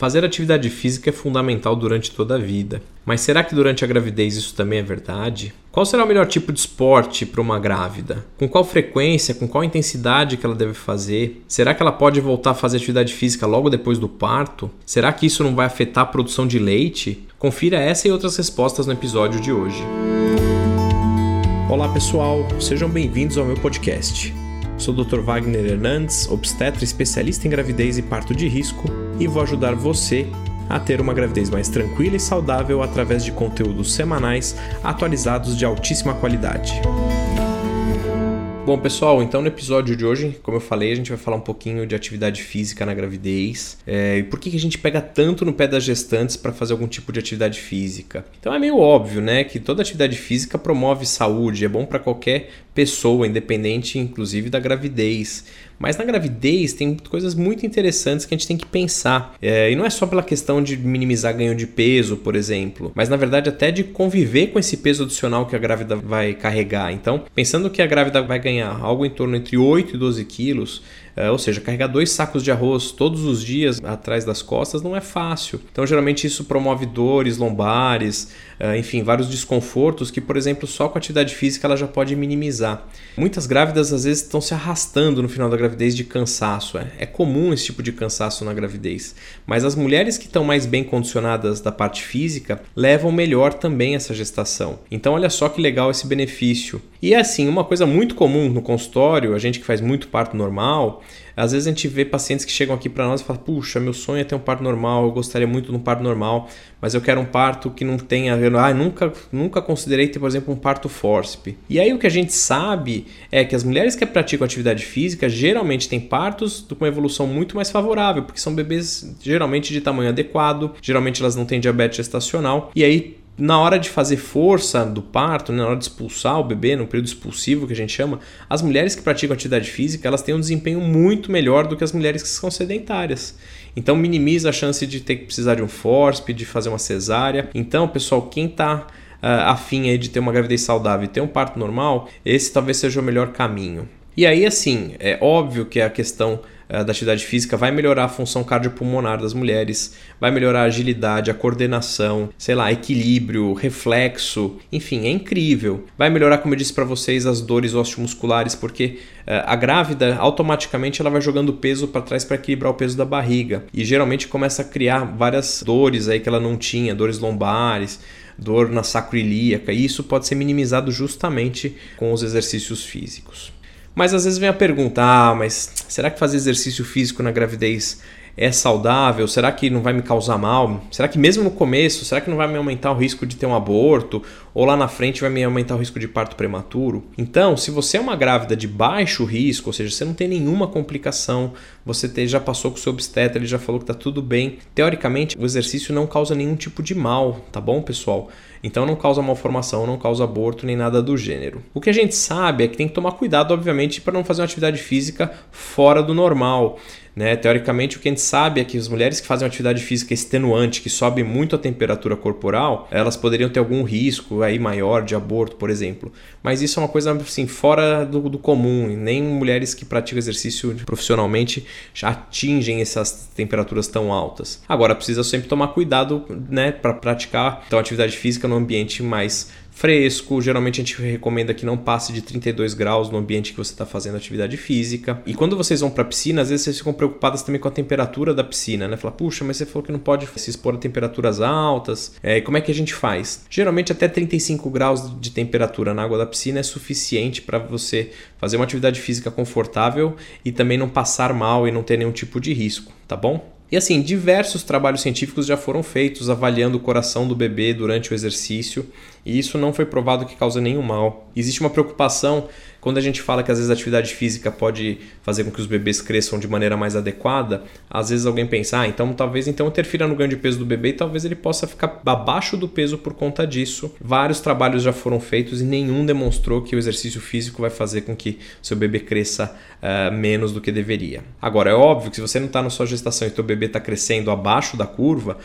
Fazer atividade física é fundamental durante toda a vida. Mas será que durante a gravidez isso também é verdade? Qual será o melhor tipo de esporte para uma grávida? Com qual frequência, com qual intensidade que ela deve fazer? Será que ela pode voltar a fazer atividade física logo depois do parto? Será que isso não vai afetar a produção de leite? Confira essa e outras respostas no episódio de hoje. Olá pessoal, sejam bem-vindos ao meu podcast. Sou o Dr. Wagner Hernandes, obstetra especialista em gravidez e parto de risco, e vou ajudar você a ter uma gravidez mais tranquila e saudável através de conteúdos semanais atualizados de altíssima qualidade. Bom, pessoal, então no episódio de hoje, como eu falei, a gente vai falar um pouquinho de atividade física na gravidez é, e por que, que a gente pega tanto no pé das gestantes para fazer algum tipo de atividade física. Então é meio óbvio, né, que toda atividade física promove saúde, é bom para qualquer pessoa, independente inclusive da gravidez. Mas na gravidez tem coisas muito interessantes que a gente tem que pensar. É, e não é só pela questão de minimizar ganho de peso, por exemplo, mas na verdade até de conviver com esse peso adicional que a grávida vai carregar. Então, pensando que a grávida vai ganhar algo em torno entre 8 e 12 quilos, é, ou seja, carregar dois sacos de arroz todos os dias atrás das costas não é fácil. Então, geralmente, isso promove dores lombares, enfim, vários desconfortos que, por exemplo, só com atividade física ela já pode minimizar. Muitas grávidas às vezes estão se arrastando no final da gravidez de cansaço. É, é comum esse tipo de cansaço na gravidez. Mas as mulheres que estão mais bem condicionadas da parte física levam melhor também essa gestação. Então, olha só que legal esse benefício. E assim, uma coisa muito comum no consultório, a gente que faz muito parto normal, às vezes a gente vê pacientes que chegam aqui para nós e falam: Puxa, meu sonho é ter um parto normal, eu gostaria muito de um parto normal, mas eu quero um parto que não tenha. Ah, nunca, nunca considerei ter, por exemplo, um parto forceps. E aí o que a gente sabe é que as mulheres que praticam atividade física geralmente têm partos com uma evolução muito mais favorável, porque são bebês geralmente de tamanho adequado, geralmente elas não têm diabetes gestacional, e aí na hora de fazer força do parto, né, na hora de expulsar o bebê, no período expulsivo que a gente chama, as mulheres que praticam atividade física, elas têm um desempenho muito melhor do que as mulheres que são sedentárias. Então minimiza a chance de ter que precisar de um forceps, de fazer uma cesárea. Então, pessoal, quem está uh, afim aí de ter uma gravidez saudável e ter um parto normal, esse talvez seja o melhor caminho. E aí, assim, é óbvio que a questão uh, da atividade física vai melhorar a função cardiopulmonar das mulheres, vai melhorar a agilidade, a coordenação, sei lá, equilíbrio, reflexo, enfim, é incrível. Vai melhorar, como eu disse para vocês, as dores osteomusculares, porque uh, a grávida automaticamente ela vai jogando peso para trás para equilibrar o peso da barriga e geralmente começa a criar várias dores aí que ela não tinha, dores lombares dor na sacroiliaca, e isso pode ser minimizado justamente com os exercícios físicos. Mas às vezes vem a pergunta: ah, mas será que fazer exercício físico na gravidez é saudável? Será que não vai me causar mal? Será que mesmo no começo, será que não vai me aumentar o risco de ter um aborto? Ou lá na frente vai me aumentar o risco de parto prematuro? Então, se você é uma grávida de baixo risco, ou seja, você não tem nenhuma complicação, você te, já passou com o seu obstetra, ele já falou que está tudo bem, teoricamente o exercício não causa nenhum tipo de mal, tá bom, pessoal? Então não causa malformação, não causa aborto nem nada do gênero. O que a gente sabe é que tem que tomar cuidado, obviamente, para não fazer uma atividade física fora do normal. Né? Teoricamente, o que a gente sabe é que as mulheres que fazem uma atividade física extenuante, que sobe muito a temperatura corporal, elas poderiam ter algum risco aí maior de aborto, por exemplo. Mas isso é uma coisa assim, fora do, do comum. Nem mulheres que praticam exercício profissionalmente atingem essas temperaturas tão altas. Agora, precisa sempre tomar cuidado né, para praticar então, atividade física no ambiente mais fresco. Geralmente a gente recomenda que não passe de 32 graus no ambiente que você está fazendo atividade física. E quando vocês vão para a piscina, às vezes vocês ficam preocupadas também com a temperatura da piscina, né? Fala, puxa, mas você falou que não pode se expor a temperaturas altas. É, como é que a gente faz? Geralmente até 35 graus de temperatura na água da piscina é suficiente para você fazer uma atividade física confortável e também não passar mal e não ter nenhum tipo de risco, tá bom? E assim, diversos trabalhos científicos já foram feitos avaliando o coração do bebê durante o exercício, e isso não foi provado que causa nenhum mal. Existe uma preocupação quando a gente fala que às vezes a atividade física pode fazer com que os bebês cresçam de maneira mais adequada, às vezes alguém pensa, ah, então talvez então interfira no ganho de peso do bebê e talvez ele possa ficar abaixo do peso por conta disso. Vários trabalhos já foram feitos e nenhum demonstrou que o exercício físico vai fazer com que seu bebê cresça uh, menos do que deveria. Agora, é óbvio que se você não está na sua gestação e seu bebê está crescendo abaixo da curva,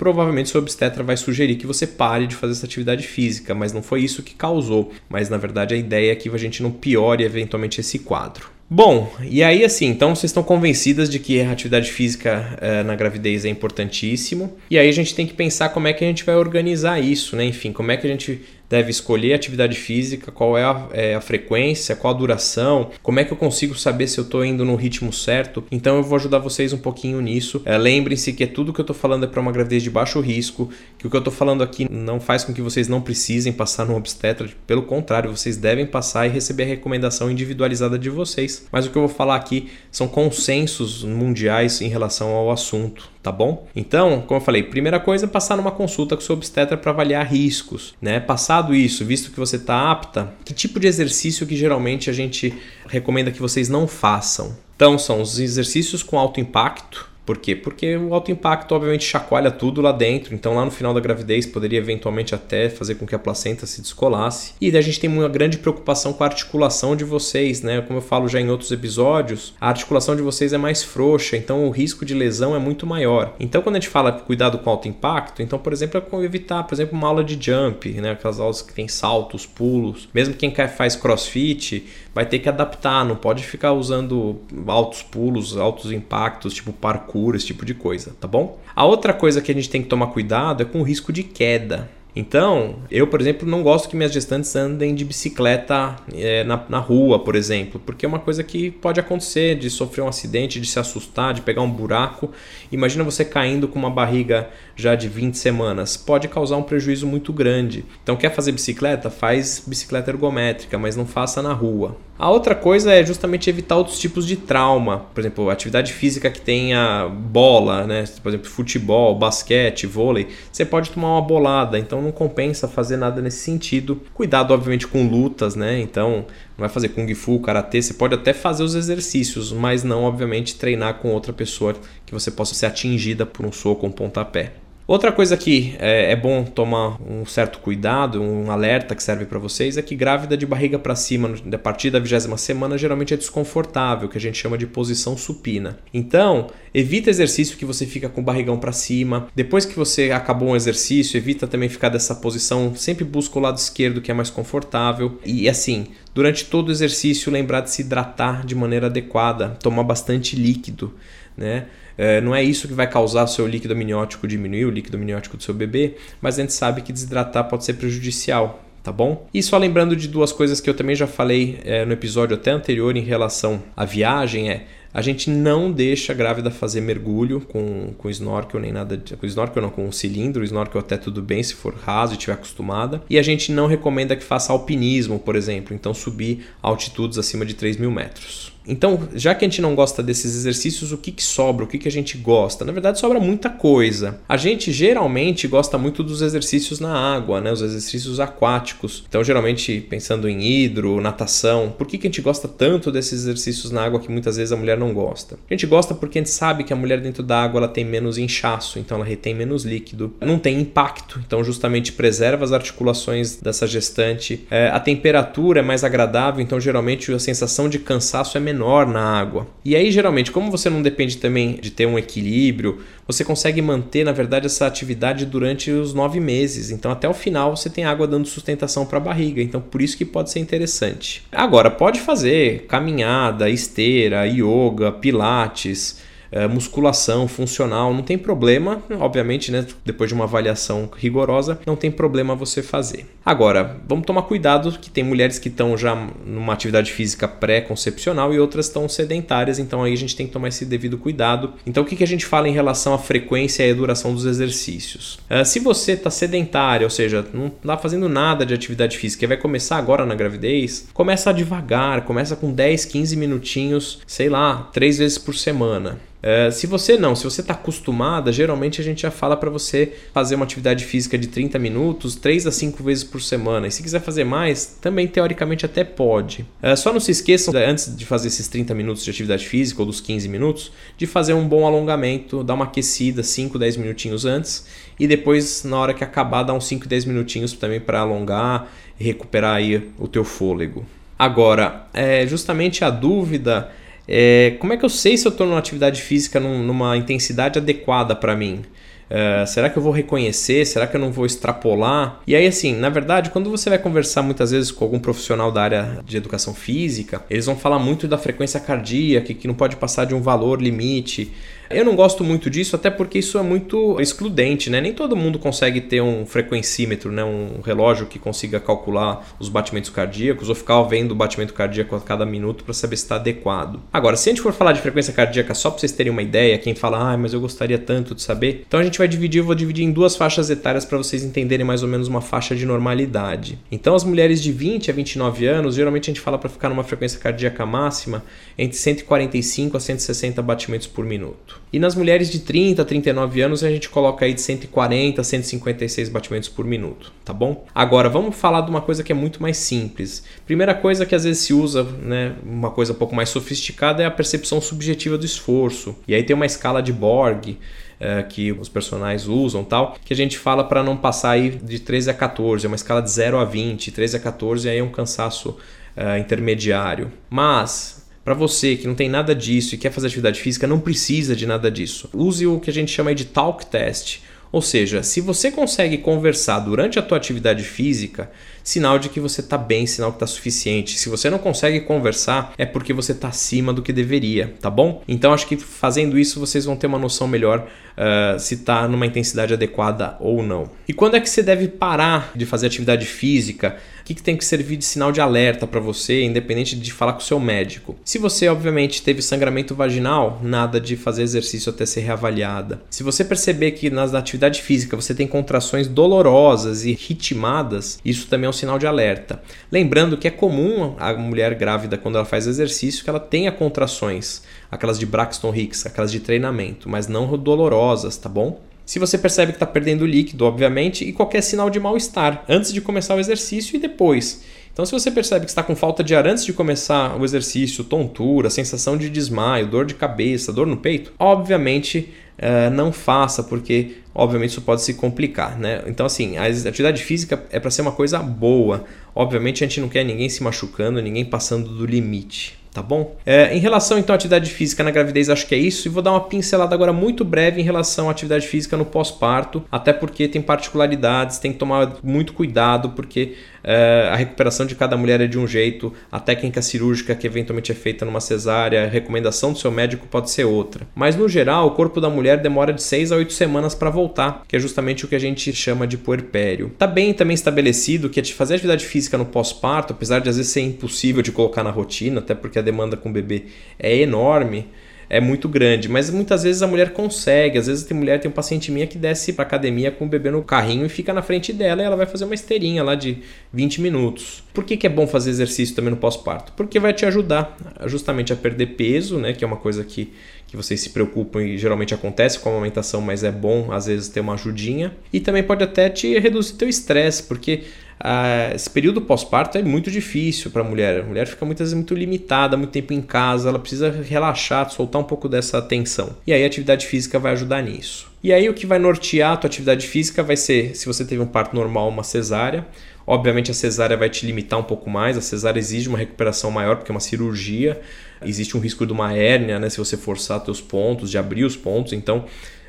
provavelmente seu obstetra vai sugerir que você pare de fazer essa atividade física, mas não foi isso que causou. Mas na verdade a ideia é que a gente não piore eventualmente esse quadro. Bom, e aí assim, então vocês estão convencidas de que a atividade física é, na gravidez é importantíssimo. E aí a gente tem que pensar como é que a gente vai organizar isso, né? Enfim, como é que a gente deve escolher a atividade física, qual é a, é a, frequência, qual a duração, como é que eu consigo saber se eu estou indo no ritmo certo. Então eu vou ajudar vocês um pouquinho nisso. É, Lembrem-se que tudo que eu estou falando é para uma gravidez de baixo risco, que o que eu estou falando aqui não faz com que vocês não precisem passar no obstetra, pelo contrário, vocês devem passar e receber a recomendação individualizada de vocês. Mas o que eu vou falar aqui são consensos mundiais em relação ao assunto tá bom? Então, como eu falei, primeira coisa é passar numa consulta com o seu obstetra para avaliar riscos, né? Passado isso, visto que você está apta, que tipo de exercício que geralmente a gente recomenda que vocês não façam? Então, são os exercícios com alto impacto, por quê? Porque o alto impacto obviamente chacoalha tudo lá dentro, então lá no final da gravidez poderia eventualmente até fazer com que a placenta se descolasse. E a gente tem uma grande preocupação com a articulação de vocês, né? Como eu falo já em outros episódios, a articulação de vocês é mais frouxa, então o risco de lesão é muito maior. Então quando a gente fala cuidado com alto impacto, então por exemplo é evitar, por exemplo, uma aula de jump, né? Aquelas aulas que tem saltos, pulos. Mesmo quem faz crossfit vai ter que adaptar, não pode ficar usando altos pulos, altos impactos, tipo parkour, esse tipo de coisa, tá bom? A outra coisa que a gente tem que tomar cuidado é com o risco de queda. Então, eu, por exemplo, não gosto que minhas gestantes andem de bicicleta é, na, na rua, por exemplo, porque é uma coisa que pode acontecer de sofrer um acidente, de se assustar, de pegar um buraco. Imagina você caindo com uma barriga já de 20 semanas, pode causar um prejuízo muito grande. Então, quer fazer bicicleta? Faz bicicleta ergométrica, mas não faça na rua. A outra coisa é justamente evitar outros tipos de trauma, por exemplo, atividade física que tenha bola, né? Por exemplo, futebol, basquete, vôlei, você pode tomar uma bolada, então não compensa fazer nada nesse sentido. Cuidado, obviamente, com lutas, né? Então, não vai fazer kung fu, karatê, você pode até fazer os exercícios, mas não, obviamente, treinar com outra pessoa que você possa ser atingida por um soco ou um pontapé. Outra coisa que é, é, bom tomar um certo cuidado, um alerta que serve para vocês, é que grávida de barriga para cima, a partir da vigésima semana, geralmente é desconfortável, que a gente chama de posição supina. Então, evita exercício que você fica com o barrigão para cima. Depois que você acabou um exercício, evita também ficar dessa posição. Sempre busca o lado esquerdo, que é mais confortável. E assim, durante todo o exercício, lembrar de se hidratar de maneira adequada, tomar bastante líquido, né? É, não é isso que vai causar o seu líquido amniótico diminuir, o líquido amniótico do seu bebê, mas a gente sabe que desidratar pode ser prejudicial tá bom? E só lembrando de duas coisas que eu também já falei é, no episódio até anterior em relação à viagem é a gente não deixa a grávida fazer mergulho com, com snorkel nem nada de, com snorkel não com um cilindro, snorkel até tudo bem se for raso e estiver acostumada. E a gente não recomenda que faça alpinismo, por exemplo, então subir altitudes acima de 3 mil metros. Então, já que a gente não gosta desses exercícios, o que, que sobra? O que, que a gente gosta? Na verdade, sobra muita coisa. A gente geralmente gosta muito dos exercícios na água, né? os exercícios aquáticos. Então, geralmente, pensando em hidro, natação, por que, que a gente gosta tanto desses exercícios na água que muitas vezes a mulher não gosta? A gente gosta porque a gente sabe que a mulher dentro da água ela tem menos inchaço, então ela retém menos líquido, não tem impacto, então justamente preserva as articulações dessa gestante. É, a temperatura é mais agradável, então geralmente a sensação de cansaço é menor na água. E aí, geralmente, como você não depende também de ter um equilíbrio, você consegue manter, na verdade, essa atividade durante os nove meses. Então, até o final, você tem água dando sustentação para a barriga. Então, por isso que pode ser interessante. Agora, pode fazer caminhada, esteira, yoga, pilates é, musculação funcional, não tem problema, obviamente, né, depois de uma avaliação rigorosa, não tem problema você fazer. Agora, vamos tomar cuidado que tem mulheres que estão já numa atividade física pré-concepcional e outras estão sedentárias, então aí a gente tem que tomar esse devido cuidado. Então, o que, que a gente fala em relação à frequência e à duração dos exercícios? É, se você está sedentário, ou seja, não está fazendo nada de atividade física e vai começar agora na gravidez, começa devagar, começa com 10, 15 minutinhos, sei lá, três vezes por semana. É, se você não, se você está acostumada, geralmente a gente já fala para você fazer uma atividade física de 30 minutos, 3 a 5 vezes por semana. E se quiser fazer mais, também teoricamente até pode. É, só não se esqueçam, antes de fazer esses 30 minutos de atividade física ou dos 15 minutos, de fazer um bom alongamento, dar uma aquecida 5, 10 minutinhos antes e depois, na hora que acabar, dar uns 5, 10 minutinhos também para alongar e recuperar aí o teu fôlego. Agora, é, justamente a dúvida é, como é que eu sei se eu estou numa atividade física num, numa intensidade adequada para mim? Uh, será que eu vou reconhecer? Será que eu não vou extrapolar? E aí, assim, na verdade, quando você vai conversar muitas vezes com algum profissional da área de educação física, eles vão falar muito da frequência cardíaca, que não pode passar de um valor limite. Eu não gosto muito disso, até porque isso é muito excludente, né? Nem todo mundo consegue ter um frequencímetro, né? Um relógio que consiga calcular os batimentos cardíacos ou ficar vendo o batimento cardíaco a cada minuto para saber se está adequado. Agora, se a gente for falar de frequência cardíaca só para vocês terem uma ideia, quem fala, ah, mas eu gostaria tanto de saber, então a gente vai dividir, eu vou dividir em duas faixas etárias para vocês entenderem mais ou menos uma faixa de normalidade. Então, as mulheres de 20 a 29 anos, geralmente a gente fala para ficar numa frequência cardíaca máxima entre 145 a 160 batimentos por minuto. E nas mulheres de 30 a 39 anos a gente coloca aí de 140 a 156 batimentos por minuto, tá bom? Agora vamos falar de uma coisa que é muito mais simples. Primeira coisa que às vezes se usa, né, uma coisa um pouco mais sofisticada é a percepção subjetiva do esforço. E aí tem uma escala de Borg é, que os personagens usam tal, que a gente fala para não passar aí de 13 a 14, é uma escala de 0 a 20, 13 a 14 aí é um cansaço uh, intermediário. Mas para você que não tem nada disso e quer fazer atividade física, não precisa de nada disso. Use o que a gente chama de talk test. Ou seja, se você consegue conversar durante a tua atividade física, sinal de que você está bem, sinal que está suficiente. Se você não consegue conversar, é porque você está acima do que deveria, tá bom? Então acho que fazendo isso vocês vão ter uma noção melhor uh, se está numa intensidade adequada ou não. E quando é que você deve parar de fazer atividade física? Que, que tem que servir de sinal de alerta para você, independente de falar com o seu médico? Se você, obviamente, teve sangramento vaginal, nada de fazer exercício até ser reavaliada. Se você perceber que na atividade física você tem contrações dolorosas e ritmadas, isso também é um sinal de alerta. Lembrando que é comum a mulher grávida, quando ela faz exercício, que ela tenha contrações, aquelas de Braxton Hicks, aquelas de treinamento, mas não dolorosas, tá bom? Se você percebe que está perdendo líquido, obviamente, e qualquer sinal de mal-estar, antes de começar o exercício e depois. Então, se você percebe que está com falta de ar antes de começar o exercício, tontura, sensação de desmaio, dor de cabeça, dor no peito, obviamente uh, não faça, porque obviamente isso pode se complicar, né? Então, assim, a atividade física é para ser uma coisa boa. Obviamente, a gente não quer ninguém se machucando, ninguém passando do limite tá bom? É, em relação então à atividade física na gravidez, acho que é isso. E vou dar uma pincelada agora muito breve em relação à atividade física no pós-parto, até porque tem particularidades, tem que tomar muito cuidado, porque a recuperação de cada mulher é de um jeito, a técnica cirúrgica que eventualmente é feita numa cesárea, a recomendação do seu médico pode ser outra. Mas no geral, o corpo da mulher demora de 6 a 8 semanas para voltar, que é justamente o que a gente chama de puerpério. Tá bem também estabelecido que fazer atividade física no pós-parto, apesar de às vezes ser impossível de colocar na rotina, até porque a demanda com o bebê é enorme, é muito grande, mas muitas vezes a mulher consegue. Às vezes tem mulher, tem um paciente minha que desce para academia com o bebê no carrinho e fica na frente dela e ela vai fazer uma esteirinha lá de 20 minutos. Por que, que é bom fazer exercício também no pós-parto? Porque vai te ajudar justamente a perder peso, né, que é uma coisa que que vocês se preocupam e geralmente acontece com a amamentação, mas é bom às vezes ter uma ajudinha. E também pode até te reduzir teu estresse, porque ah, esse período pós-parto é muito difícil para a mulher. A mulher fica muitas vezes muito limitada, muito tempo em casa, ela precisa relaxar, soltar um pouco dessa tensão. E aí a atividade física vai ajudar nisso. E aí o que vai nortear a tua atividade física vai ser se você teve um parto normal, uma cesárea. Obviamente a cesárea vai te limitar um pouco mais, a cesárea exige uma recuperação maior porque é uma cirurgia, existe um risco de uma hérnia, né, se você forçar teus pontos, de abrir os pontos, então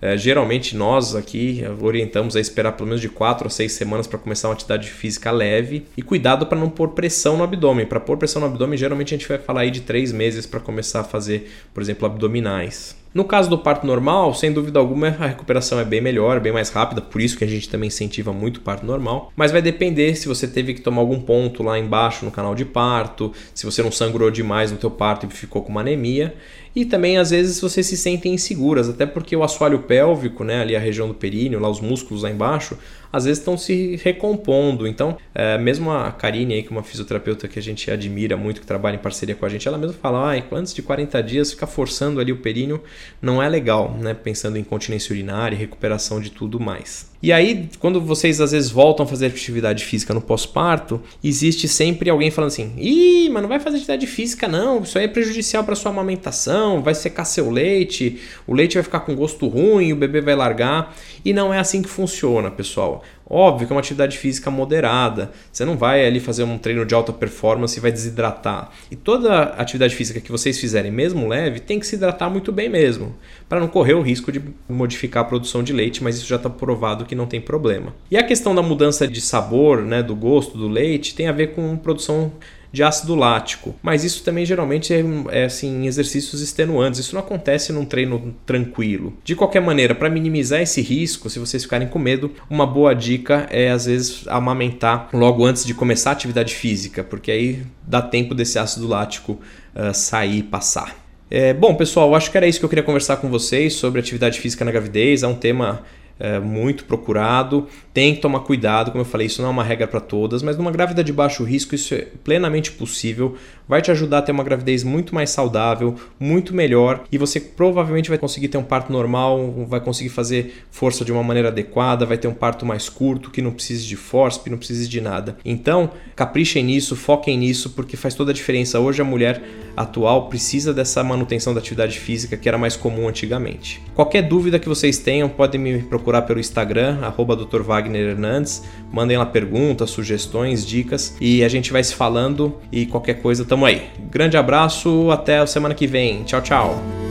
é, geralmente nós aqui orientamos a esperar pelo menos de 4 a 6 semanas para começar uma atividade física leve e cuidado para não pôr pressão no abdômen. Para pôr pressão no abdômen, geralmente a gente vai falar aí de 3 meses para começar a fazer, por exemplo, abdominais. No caso do parto normal, sem dúvida alguma, a recuperação é bem melhor, bem mais rápida, por isso que a gente também incentiva muito o parto normal. Mas vai depender se você teve que tomar algum ponto lá embaixo no canal de parto, se você não sangrou demais no teu parto e ficou com uma anemia. E também às vezes vocês se sentem inseguras, até porque o assoalho pélvico, né, ali a região do períneo, lá os músculos lá embaixo, às vezes estão se recompondo. Então, é, mesmo a Karine aí, que é uma fisioterapeuta que a gente admira muito, que trabalha em parceria com a gente, ela mesmo fala, ah, antes de 40 dias ficar forçando ali o períneo não é legal, né? Pensando em continência urinária e recuperação de tudo mais. E aí, quando vocês às vezes voltam a fazer atividade física no pós-parto, existe sempre alguém falando assim: ih, mas não vai fazer atividade física não, isso aí é prejudicial para sua amamentação, vai secar seu leite, o leite vai ficar com gosto ruim, o bebê vai largar. E não é assim que funciona, pessoal. Óbvio que é uma atividade física moderada. Você não vai ali fazer um treino de alta performance e vai desidratar. E toda atividade física que vocês fizerem, mesmo leve, tem que se hidratar muito bem mesmo, para não correr o risco de modificar a produção de leite, mas isso já está provado que não tem problema. E a questão da mudança de sabor, né, do gosto do leite, tem a ver com produção de ácido lático. Mas isso também geralmente é, é assim, exercícios extenuantes. Isso não acontece num treino tranquilo. De qualquer maneira, para minimizar esse risco, se vocês ficarem com medo, uma boa dica é às vezes amamentar logo antes de começar a atividade física, porque aí dá tempo desse ácido lático uh, sair e passar. É, bom, pessoal, acho que era isso que eu queria conversar com vocês sobre atividade física na gravidez. É um tema é, muito procurado. Tem que tomar cuidado, como eu falei, isso não é uma regra para todas, mas numa grávida de baixo risco isso é plenamente possível. Vai te ajudar a ter uma gravidez muito mais saudável, muito melhor e você provavelmente vai conseguir ter um parto normal, vai conseguir fazer força de uma maneira adequada, vai ter um parto mais curto, que não precise de força, que não precise de nada. Então, caprichem nisso, foquem nisso, porque faz toda a diferença. Hoje a mulher atual precisa dessa manutenção da atividade física que era mais comum antigamente. Qualquer dúvida que vocês tenham, podem me procurar pelo Instagram, arroba. Wagner Hernandes. Mandem lá perguntas, sugestões, dicas e a gente vai se falando e qualquer coisa tamo aí. Grande abraço, até a semana que vem. Tchau, tchau.